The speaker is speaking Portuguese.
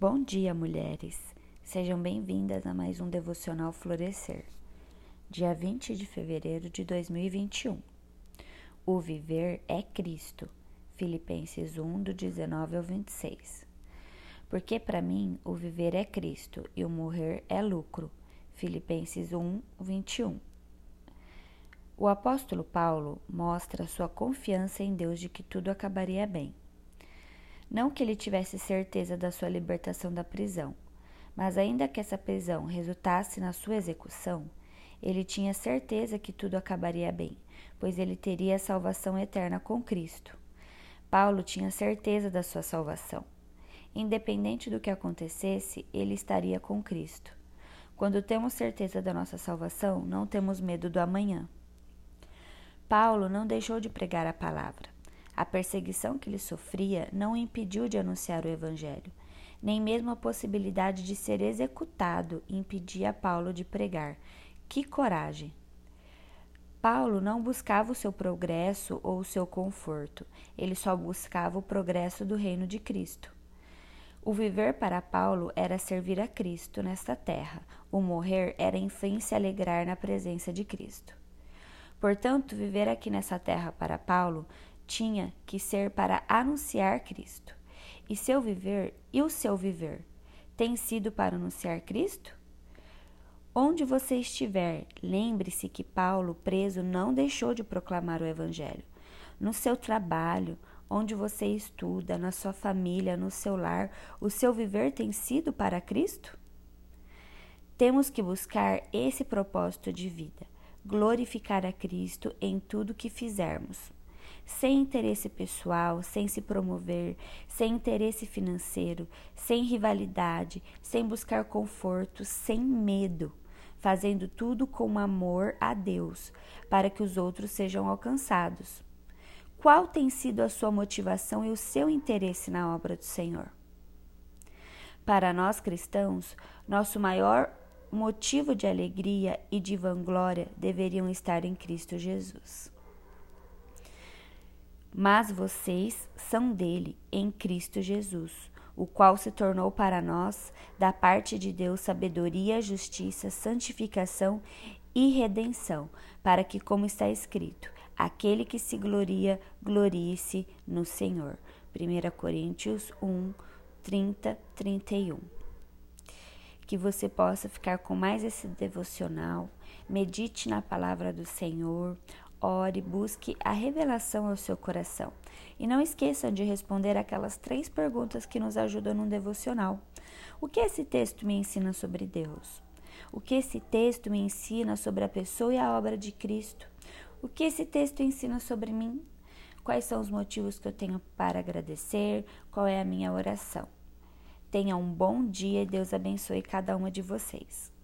Bom dia, mulheres. Sejam bem-vindas a mais um devocional Florescer. Dia 20 de fevereiro de 2021. O viver é Cristo. Filipenses 1 do 19 ao 26. Porque para mim o viver é Cristo e o morrer é lucro. Filipenses 1, 21. O apóstolo Paulo mostra sua confiança em Deus de que tudo acabaria bem. Não que ele tivesse certeza da sua libertação da prisão, mas ainda que essa prisão resultasse na sua execução, ele tinha certeza que tudo acabaria bem, pois ele teria a salvação eterna com Cristo. Paulo tinha certeza da sua salvação. Independente do que acontecesse, ele estaria com Cristo. Quando temos certeza da nossa salvação, não temos medo do amanhã. Paulo não deixou de pregar a palavra. A perseguição que ele sofria não o impediu de anunciar o Evangelho, nem mesmo a possibilidade de ser executado impedia Paulo de pregar. Que coragem! Paulo não buscava o seu progresso ou o seu conforto, ele só buscava o progresso do reino de Cristo. O viver para Paulo era servir a Cristo nesta terra, o morrer era enfim se alegrar na presença de Cristo. Portanto, viver aqui nessa terra para Paulo tinha que ser para anunciar Cristo. E seu viver e o seu viver tem sido para anunciar Cristo? Onde você estiver, lembre-se que Paulo, preso, não deixou de proclamar o Evangelho. No seu trabalho, onde você estuda, na sua família, no seu lar, o seu viver tem sido para Cristo? Temos que buscar esse propósito de vida, glorificar a Cristo em tudo que fizermos sem interesse pessoal, sem se promover, sem interesse financeiro, sem rivalidade, sem buscar conforto, sem medo, fazendo tudo com amor a Deus, para que os outros sejam alcançados. Qual tem sido a sua motivação e o seu interesse na obra do Senhor? Para nós cristãos, nosso maior motivo de alegria e de vanglória deveriam estar em Cristo Jesus mas vocês são dele, em Cristo Jesus, o qual se tornou para nós, da parte de Deus, sabedoria, justiça, santificação e redenção, para que, como está escrito, aquele que se gloria, glorie-se no Senhor. 1 Coríntios 1, 30, 31. Que você possa ficar com mais esse devocional, medite na palavra do Senhor, ore, busque a revelação ao seu coração. E não esqueçam de responder aquelas três perguntas que nos ajudam no devocional. O que esse texto me ensina sobre Deus? O que esse texto me ensina sobre a pessoa e a obra de Cristo? O que esse texto ensina sobre mim? Quais são os motivos que eu tenho para agradecer? Qual é a minha oração? Tenha um bom dia e Deus abençoe cada uma de vocês.